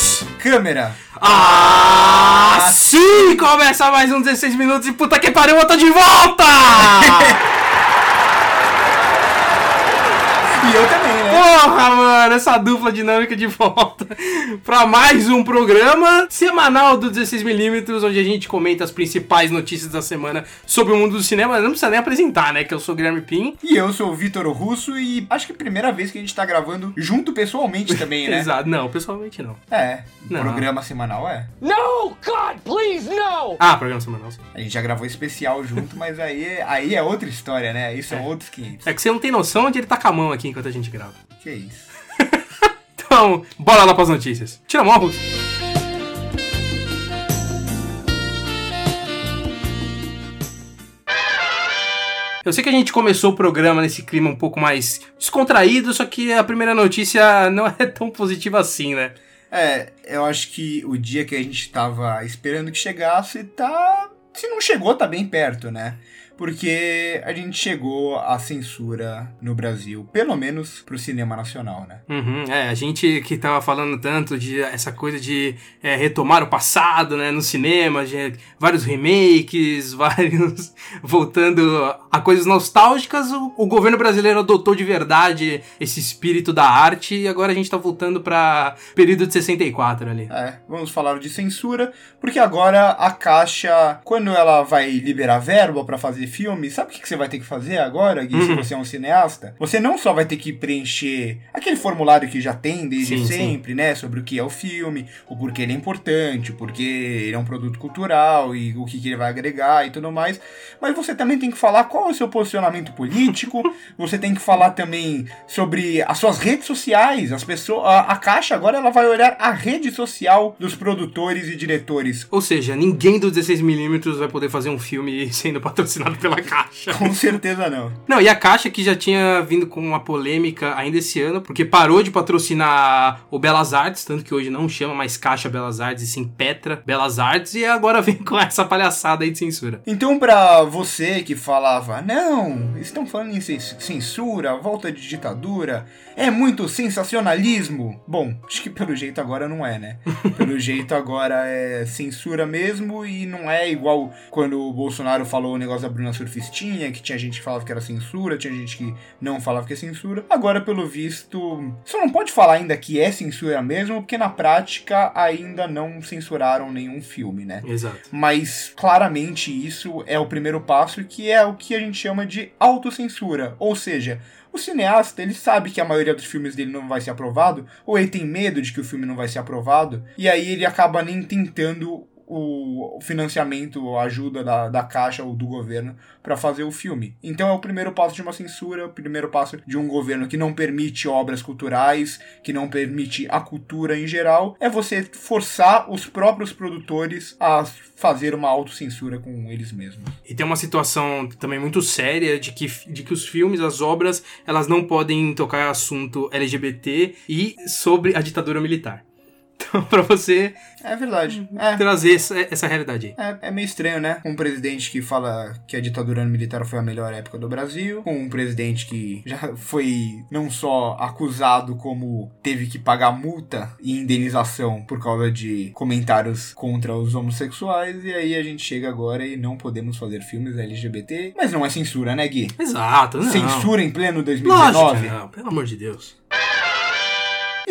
Luz! Câmera! Ah, sim! Começa mais um 16 minutos e puta que pariu, eu tô de volta! E eu também? Porra, mano, essa dupla dinâmica de volta pra mais um programa semanal do 16mm, onde a gente comenta as principais notícias da semana sobre o mundo do cinema. Não precisa nem apresentar, né? Que eu sou o Guilherme Pim. E eu sou o Vitor Russo e acho que é a primeira vez que a gente tá gravando junto pessoalmente também, né? Exato. Não, pessoalmente não. É, Não. programa semanal é. No! God, please, no! Ah, programa semanal, sim. A gente já gravou especial junto, mas aí, aí é outra história, né? Aí são outros 500. É que você não tem noção onde ele tá com a mão aqui enquanto a gente grava. Que isso. Então, bora lá pras notícias. Tira Russo. Eu sei que a gente começou o programa nesse clima um pouco mais descontraído, só que a primeira notícia não é tão positiva assim, né? É, eu acho que o dia que a gente tava esperando que chegasse tá. Se não chegou, tá bem perto, né? Porque a gente chegou à censura no Brasil, pelo menos pro cinema nacional, né? Uhum, é, a gente que tava falando tanto de essa coisa de é, retomar o passado, né, no cinema, de vários remakes, vários voltando a coisas nostálgicas, o, o governo brasileiro adotou de verdade esse espírito da arte e agora a gente tá voltando pra período de 64 ali. É, vamos falar de censura, porque agora a Caixa, quando ela vai liberar verba pra fazer filme, sabe o que que você vai ter que fazer agora, Gui, se Uhum. você é um cineasta? Você não só vai ter que preencher aquele formulário que já tem desde Sim, sim. sempre, né, sobre o que é o filme, o porquê ele é importante, o porquê ele é um produto cultural e o que, que ele vai agregar e tudo mais, mas você também tem que falar qual é o seu posicionamento político, você tem que falar também sobre as suas redes sociais, as pessoas, a, a Caixa agora ela vai olhar a rede social dos produtores e diretores. Ou seja, ninguém do 16mm vai poder fazer um filme sendo patrocinado pela Caixa. Com certeza não. Não, e a Caixa que já tinha vindo com uma polêmica ainda esse ano, porque parou de patrocinar o Belas Artes, tanto que hoje não chama mais Caixa Belas Artes, e sim Petra Belas Artes, e agora vem com essa palhaçada aí de censura. Então, pra você que falava, não, estão falando em cens- censura, volta de ditadura, é muito sensacionalismo. Bom, acho que pelo jeito agora não é, né? Pelo jeito agora é censura mesmo e não é igual quando o Bolsonaro falou o negócio da Bruna Surfistinha, que tinha gente que falava que era censura, tinha gente que não falava que é censura. Agora, pelo visto, você não pode falar ainda que é censura mesmo, porque na prática ainda não censuraram nenhum filme, né? Exato. Mas claramente isso é o primeiro passo, que é o que a gente chama de autocensura. Ou seja, o cineasta ele sabe que a maioria dos filmes dele não vai ser aprovado, ou ele tem medo de que o filme não vai ser aprovado, e aí ele acaba nem tentando o financiamento, a ajuda da, da caixa ou do governo para fazer o filme. Então é o primeiro passo de uma censura, o primeiro passo de um governo que não permite obras culturais, que não permite a cultura em geral, é você forçar os próprios produtores a fazer uma autocensura com eles mesmos. E tem uma situação também muito séria de que, de que os filmes, as obras, elas não podem tocar assunto LGBT e sobre a ditadura militar. Pra você É verdade. É. trazer essa, essa realidade aí. É, é meio estranho, né? Um presidente que fala que a ditadura militar foi a melhor época do Brasil, com um presidente que já foi não só acusado, como teve que pagar multa e indenização por causa de comentários contra os homossexuais, e aí a gente chega agora e não podemos fazer filmes LGBT. Mas não é censura, né, Gui? Exato, não. Censura em pleno Lógico, 2019. que não, pelo amor de Deus.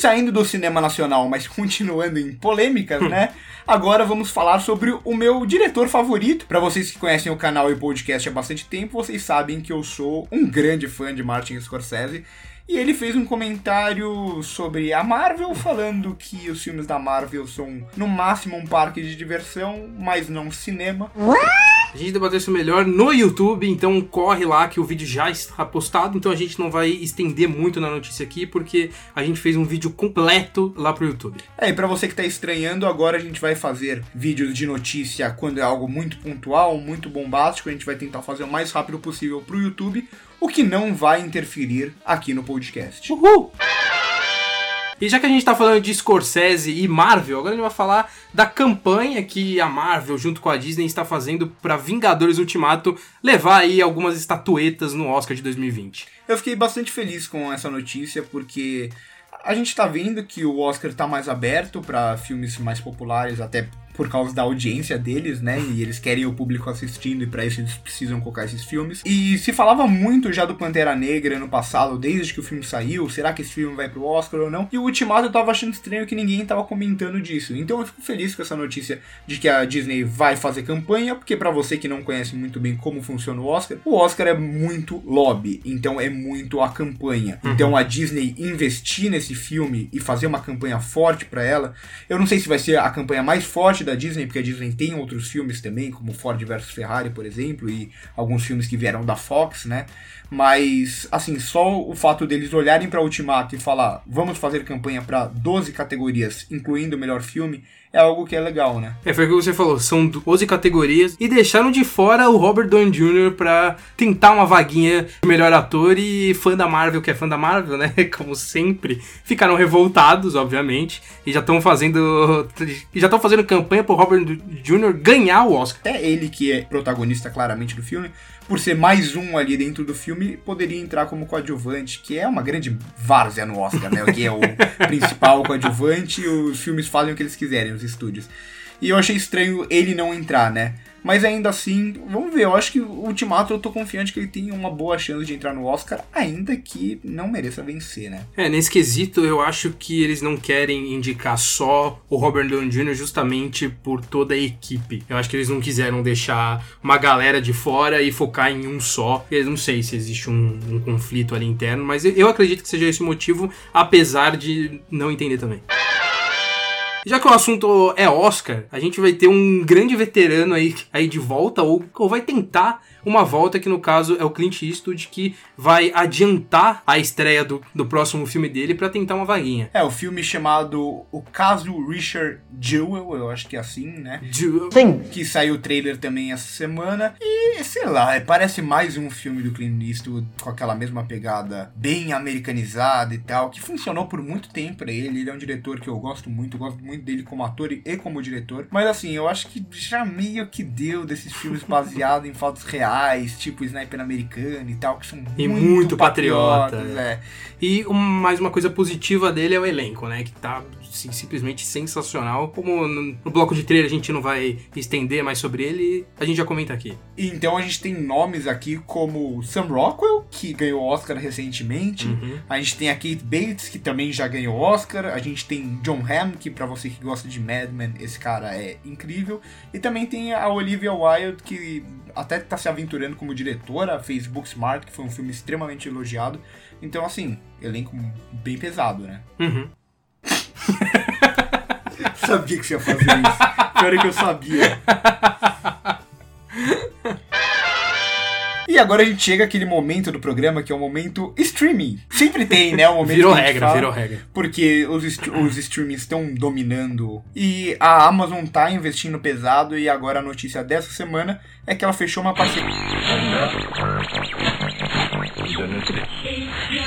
Saindo do cinema nacional, mas continuando em polêmicas, né? Agora vamos falar sobre o meu diretor favorito. Pra vocês que conhecem o canal e podcast há bastante tempo, vocês sabem que eu sou um grande fã de Martin Scorsese. E ele fez um comentário sobre a Marvel, falando que os filmes da Marvel são no máximo um parque de diversão, mas não cinema. A gente debateu isso melhor no YouTube, então corre lá que o vídeo já está postado, então a gente não vai estender muito na notícia aqui, porque a gente fez um vídeo completo lá pro YouTube. É, e pra você que tá estranhando, agora a gente vai fazer vídeos de notícia quando é algo muito pontual, muito bombástico. A gente vai tentar fazer o mais rápido possível pro YouTube, o que não vai interferir aqui no podcast. Uhul! E já que a gente tá falando de Scorsese e Marvel, agora a gente vai falar da campanha que a Marvel, junto com a Disney, está fazendo para Vingadores Ultimato levar aí algumas estatuetas no Oscar de 2020. Eu fiquei bastante feliz com essa notícia porque a gente tá vendo que o Oscar tá mais aberto para filmes mais populares, até por causa da audiência deles, né? E eles querem o público assistindo e para isso eles precisam colocar esses filmes. E se falava muito já do Pantera Negra no passado, desde que o filme saiu, será que esse filme vai pro Oscar ou não? E o Ultimato eu tava achando estranho que ninguém tava comentando disso. Então eu fico feliz com essa notícia de que a Disney vai fazer campanha, porque para você que não conhece muito bem como funciona o Oscar, o Oscar é muito lobby, então é muito a campanha. Uhum. Então a Disney investir nesse filme e fazer uma campanha forte para ela, eu não sei se vai ser a campanha mais forte da da Disney, porque a Disney tem outros filmes também, como Ford vs Ferrari, por exemplo, e alguns filmes que vieram da Fox, né? Mas, assim, só o fato deles olharem para Ultimato e falar, vamos fazer campanha para 12 categorias, incluindo o melhor filme, é algo que é legal, né? É, foi o que você falou, são 12 categorias e deixaram de fora o Robert Downey Jr. pra tentar uma vaguinha de melhor ator e fã da Marvel, que é fã da Marvel, né? Como sempre, ficaram revoltados, obviamente, e já estão fazendo já estão fazendo campanha pro Robert Jr. ganhar o Oscar. Até ele que é protagonista claramente do filme, por ser mais um ali dentro do filme, poderia entrar como coadjuvante, que é uma grande várzea no Oscar, né? Que é o principal coadjuvante, os filmes fazem o que eles quiserem, os estúdios. E eu achei estranho ele não entrar, né? Mas ainda assim, vamos ver. Eu acho que o Ultimato eu tô confiante que ele tem uma boa chance de entrar no Oscar, ainda que não mereça vencer, né? É, nesse quesito eu acho que eles não querem indicar só o Robert Downey Jr. justamente por toda a equipe. Eu acho que eles não quiseram deixar uma galera de fora e focar em um só. Eu não sei se existe um, um conflito ali interno, mas eu acredito que seja esse o motivo, apesar de não entender também. Já que o assunto é Oscar, a gente vai ter um grande veterano aí, aí de volta, ou, ou vai tentar uma volta que no caso é o Clint Eastwood que vai adiantar a estreia do, do próximo filme dele para tentar uma vaguinha. É, o filme chamado O Caso Richard Jewell, eu acho que é assim, né? Jewell. Sim. Que saiu o trailer também essa semana e, sei lá, parece mais um filme do Clint Eastwood com aquela mesma pegada bem americanizada e tal, que funcionou por muito tempo pra ele. Ele é um diretor que eu gosto muito, gosto muito dele como ator e como diretor. Mas assim, eu acho que já meio que deu desses filmes baseados em fatos reais reais, tipo Sniper americano e tal, que são e muito, muito patriotas. patriotas, é. E um, mais uma coisa positiva dele é o elenco, né? Que tá assim, simplesmente sensacional. Como no, no, bloco de trailer a gente não vai estender mais sobre ele, a gente já comenta aqui. Então a gente tem nomes aqui como Sam Rockwell, que ganhou Oscar recentemente. Uhum. A gente tem a Kate Bates, que também já ganhou Oscar. A gente tem John Hamm, que para você que gosta de Mad Men, esse cara é incrível. E também tem a Olivia Wilde, que até tá se aventurando como diretora, fez Booksmart, que foi um filme extremamente elogiado. Então, assim, elenco bem pesado, né? Uhum. sabia que você ia fazer isso. Pior é que eu sabia. E agora a gente chega aquele momento do programa que é o momento streaming. Sempre tem, né? O momento virou regra, fala, virou regra. Porque os, os streamings estão dominando e a Amazon tá investindo pesado e agora a notícia dessa semana é que ela fechou uma parceria.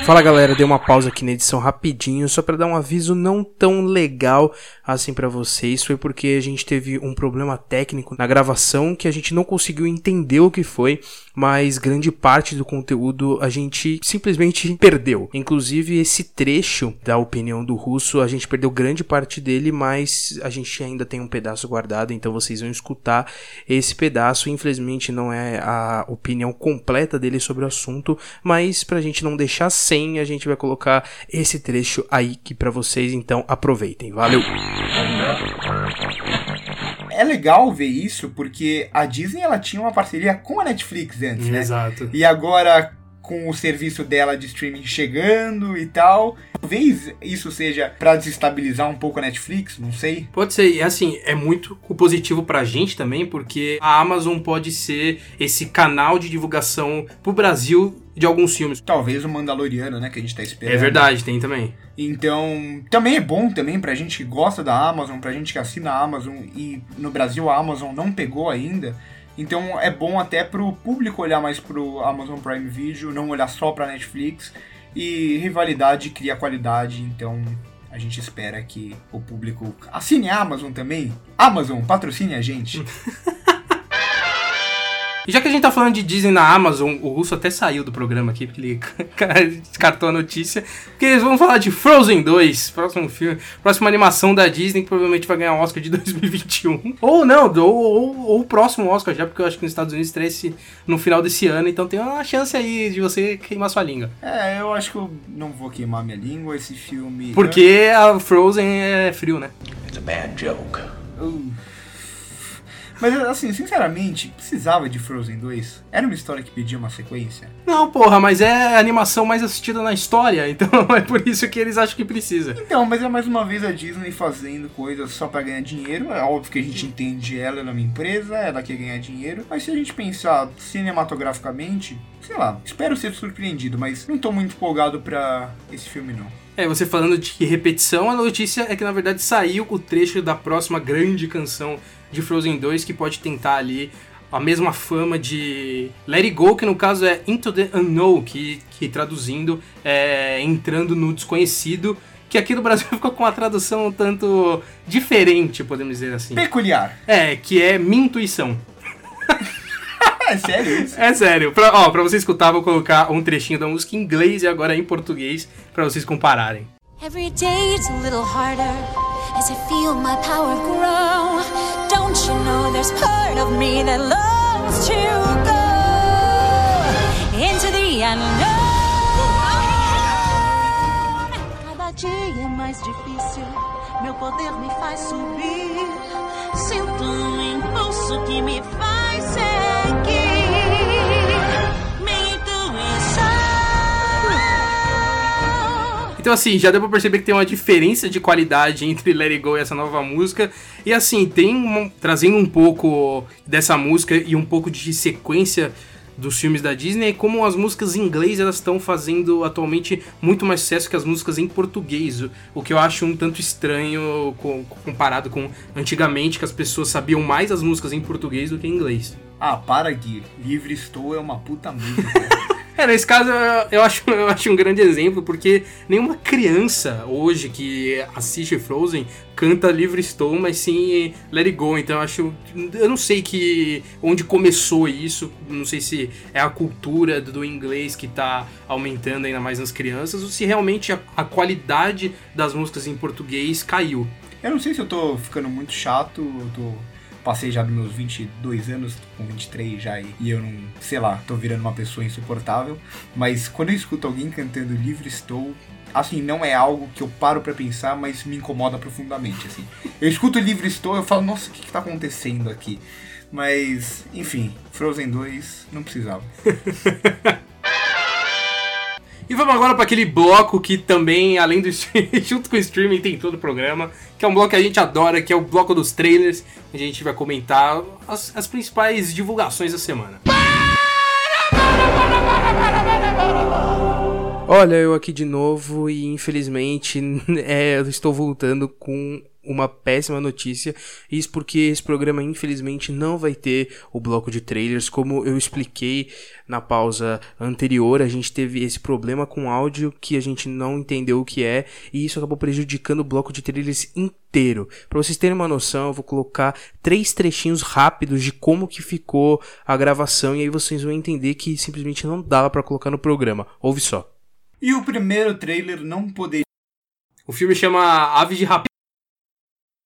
Fala galera, dei uma pausa aqui na edição rapidinho só para dar um aviso não tão legal assim para vocês. Foi porque a gente teve um problema técnico na gravação que a gente não conseguiu entender o que foi, mas grande parte do conteúdo a gente simplesmente perdeu. Inclusive esse trecho da opinião do russo, a gente perdeu grande parte dele, mas a gente ainda tem um pedaço guardado, então vocês vão escutar esse pedaço. Infelizmente não é a opinião completa dele sobre o assunto, mas pra gente não deixar sem a gente vai colocar esse trecho aí que para vocês, então aproveitem. Valeu! É legal ver isso porque a Disney ela tinha uma parceria com a Netflix antes, né? Exato. E agora com o serviço dela de streaming chegando e tal. Talvez isso seja para desestabilizar um pouco a Netflix, não sei. Pode ser, e assim, é muito positivo pra gente também, porque a Amazon pode ser esse canal de divulgação pro Brasil de alguns filmes. Talvez o Mandaloriano, né, que a gente tá esperando. É verdade, tem também. Então, também é bom também pra gente que gosta da Amazon, pra gente que assina a Amazon e no Brasil a Amazon não pegou ainda. Então é bom até pro público olhar mais pro Amazon Prime Video, não olhar só pra Netflix. E rivalidade cria qualidade, então a gente espera que o público assine a Amazon também. Amazon, patrocine a gente. E já que a gente tá falando de Disney na Amazon, o Russo até saiu do programa aqui, porque ele descartou a notícia. Porque eles vão falar de Frozen 2, próximo filme, próxima animação da Disney, que provavelmente vai ganhar o Oscar de 2021. Ou não, ou, ou, ou o próximo Oscar já, porque eu acho que nos Estados Unidos estreia no final desse ano, então tem uma chance aí de você queimar sua língua. É, eu acho que eu não vou queimar minha língua, esse filme... Porque a Frozen é frio, né? It's a bad joke. Uh. Mas assim, sinceramente, precisava de Frozen 2? Era uma história que pedia uma sequência? Não, porra, mas é a animação mais assistida na história, então é por isso que eles acham que precisa. Então, mas é mais uma vez a Disney fazendo coisas só para ganhar dinheiro. É óbvio que a gente entende ela, ela é uma empresa, ela quer ganhar dinheiro. Mas se a gente pensar cinematograficamente, sei lá, espero ser surpreendido, mas não tô muito empolgado pra esse filme não. É, você falando de repetição, a notícia é que na verdade saiu o trecho da próxima grande canção de Frozen 2 que pode tentar ali a mesma fama de Let It Go, que no caso é Into the Unknown, que, que traduzindo é Entrando no Desconhecido, que aqui no Brasil ficou com uma tradução um tanto diferente, podemos dizer assim. Peculiar. É, que é Minha Intuição. é sério isso? É sério. Pra, ó, pra você escutar, vou colocar um trechinho da música em inglês e agora em português, para vocês compararem. Every day it's a little harder as I feel my power grow. Don't you know there's part of me that longs to go into the unknown? Cada dia é mais difícil, meu poder me faz subir. Sinto um impulso que me faz Então, assim, já deu pra perceber que tem uma diferença de qualidade entre Let It Go e essa nova música. E, assim, tem um, trazendo um pouco dessa música e um pouco de sequência dos filmes da Disney, como as músicas em inglês elas estão fazendo atualmente muito mais sucesso que as músicas em português, o que eu acho um tanto estranho comparado com antigamente que as pessoas sabiam mais as músicas em português do que em inglês. Ah, para Gui, Livre Estou é uma puta música. É, nesse caso eu acho, eu acho um grande exemplo, porque nenhuma criança hoje que assiste Frozen canta Livre Estou, mas sim Let It Go. Então eu acho. Eu não sei que onde começou isso, não sei se é a cultura do inglês que tá aumentando ainda mais nas crianças, ou se realmente a, a qualidade das músicas em português caiu. Eu não sei se eu tô ficando muito chato, tô passei já dos meus 22 anos, com 23 já, e, e eu não, sei lá, tô virando uma pessoa insuportável. Mas quando eu escuto alguém cantando Livre Estou, assim, não é algo que eu paro para pensar, mas me incomoda profundamente, assim. Eu escuto Livre Estou, eu falo, nossa, o que, que tá acontecendo aqui? Mas, enfim, Frozen 2 não precisava. E vamos agora para aquele bloco que também, além do junto com o streaming, tem todo o programa, que é um bloco que a gente adora, que é o bloco dos trailers. A gente vai comentar as, as principais divulgações da semana. Olha, eu aqui de novo e infelizmente é, eu estou voltando com uma péssima notícia. Isso porque esse programa, infelizmente, não vai ter o bloco de trailers. Como eu expliquei na pausa anterior, a gente teve esse problema com áudio que a gente não entendeu o que é, e isso acabou prejudicando o bloco de trailers inteiro. Para vocês terem uma noção, eu vou colocar três trechinhos rápidos de como que ficou a gravação, e aí vocês vão entender que simplesmente não dava para colocar no programa. Ouve só. E o primeiro trailer não poderia. O filme chama Aves de Rapina.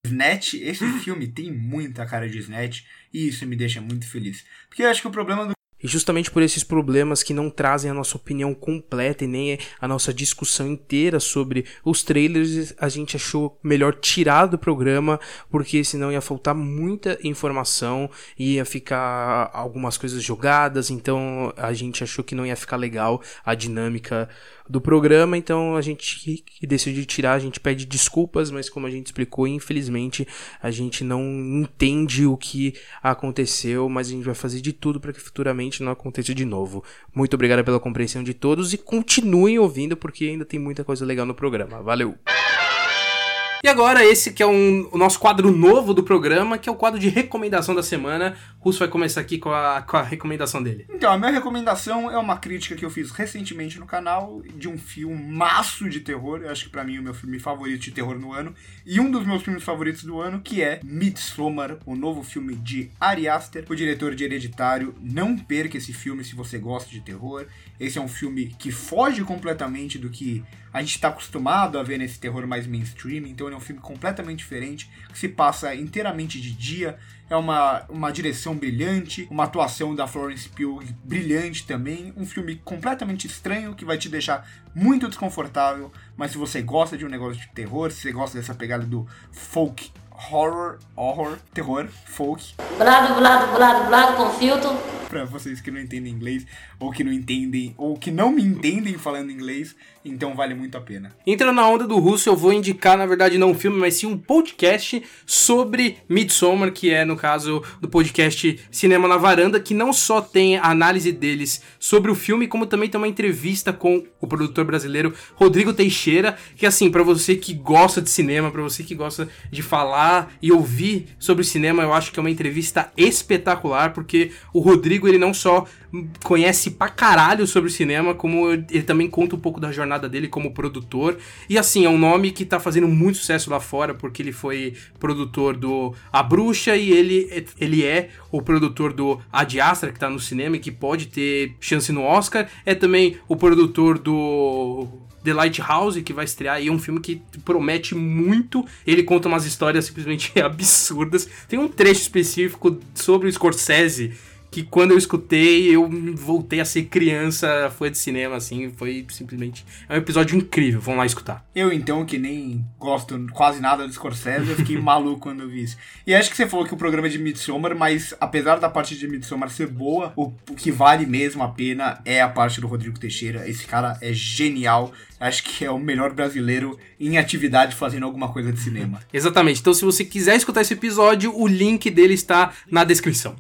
Snatch, esse filme tem muita cara de Snatch e isso me deixa muito feliz. Porque eu acho que o problema do e justamente por esses problemas que não trazem a nossa opinião completa e nem a nossa discussão inteira sobre os trailers, a gente achou melhor tirar do programa, porque senão ia faltar muita informação, ia ficar algumas coisas jogadas, então a gente achou que não ia ficar legal a dinâmica do programa, então a gente decidiu tirar, a gente pede desculpas, mas como a gente explicou, infelizmente a gente não entende o que aconteceu, mas a gente vai fazer de tudo para que futuramente não aconteça de novo. Muito obrigado pela compreensão de todos e continuem ouvindo porque ainda tem muita coisa legal no programa. Valeu! E agora esse que é um, o nosso quadro novo do programa, que é o quadro de recomendação da semana, Russo vai começar aqui com a, com a recomendação dele. Então, a minha recomendação é uma crítica que eu fiz recentemente no canal de um filmaço de terror. Eu acho que pra mim é o meu filme favorito de terror no ano. E um dos meus filmes favoritos do ano, que é Midsommar, o novo filme de Ari Aster, o diretor de Hereditário. Não perca esse filme se você gosta de terror. Esse é um filme que foge completamente do que a gente está acostumado a ver nesse terror mais mainstream, então ele é um filme completamente diferente, que se passa inteiramente de dia, é uma, uma direção brilhante, uma atuação da Florence Pugh brilhante também, um filme completamente estranho que vai te deixar muito desconfortável, mas se você gosta de um negócio de terror, se você gosta dessa pegada do folk horror, horror, terror, folk, Blado, blado, blado, blado com filtro. Pra vocês que não entendem inglês, ou que não entendem, ou que não me entendem falando inglês, então vale muito a pena. Entrando na onda do russo, eu vou indicar, na verdade, não um filme, mas sim um podcast sobre Midsommar, que é, no caso, do podcast Cinema na Varanda, que não só tem a análise deles sobre o filme, como também tem uma entrevista com o produtor brasileiro Rodrigo Teixeira, que, assim, pra você que gosta de cinema, pra você que gosta de falar e ouvir sobre cinema, eu acho que é uma entrevista espetacular, porque o Rodrigo, ele não só conhece pra caralho sobre cinema, como ele também conta um pouco da jornada dele como produtor. E assim, é um nome que tá fazendo muito sucesso lá fora, porque ele foi produtor do A Bruxa e ele, ele é o produtor do Ad Astra, que tá no cinema e que pode ter chance no Oscar. É também o produtor do The Lighthouse, que vai estrear, e é um filme que promete muito. Ele conta umas histórias simplesmente absurdas. Tem um trecho específico sobre o Scorsese que quando eu escutei, eu voltei a ser criança, fã de cinema, assim, foi simplesmente... É um episódio incrível, vamos lá escutar. Eu, então, que nem gosto quase nada do Scorsese, eu fiquei maluco quando eu vi isso. E acho que você falou que o programa é de Midsommar, mas apesar da parte de Midsommar ser boa, o, o que vale mesmo a pena é a parte do Rodrigo Teixeira. Esse cara é genial. Acho que é o melhor brasileiro em atividade fazendo alguma coisa de cinema. Exatamente. Então, se você quiser escutar esse episódio, o link dele está na descrição.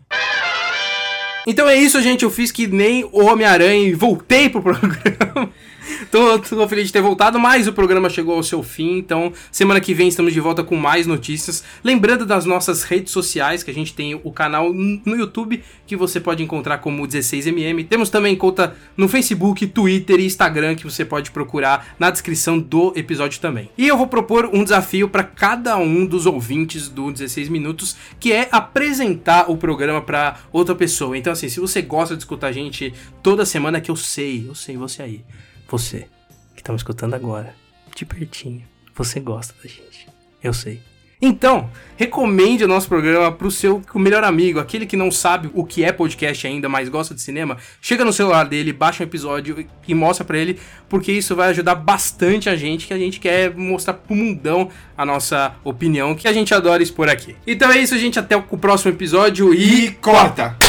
Então é isso, gente. Eu fiz que nem o Homem-Aranha e voltei pro programa. tô, tô feliz de ter voltado, mas o programa chegou ao seu fim. Então, semana que vem estamos de volta com mais notícias. Lembrando das nossas redes sociais, que a gente tem o canal no YouTube, que você pode encontrar como 16mm. Temos também conta no Facebook, Twitter e Instagram, que você pode procurar na descrição do episódio também. E eu vou propor um desafio para cada um dos ouvintes do 16 Minutos, que é apresentar o programa para outra pessoa. Então, assim, se você gosta de escutar a gente toda semana, que eu sei, eu sei, você aí. Você que tá me escutando agora, de pertinho, você gosta da gente. Eu sei. Então, recomende o nosso programa pro seu melhor amigo, aquele que não sabe o que é podcast ainda, mas gosta de cinema. Chega no celular dele, baixa um episódio e mostra para ele, porque isso vai ajudar bastante a gente, que a gente quer mostrar pro mundão a nossa opinião, que a gente adora expor aqui. Então é isso, gente, até o próximo episódio e, E corta!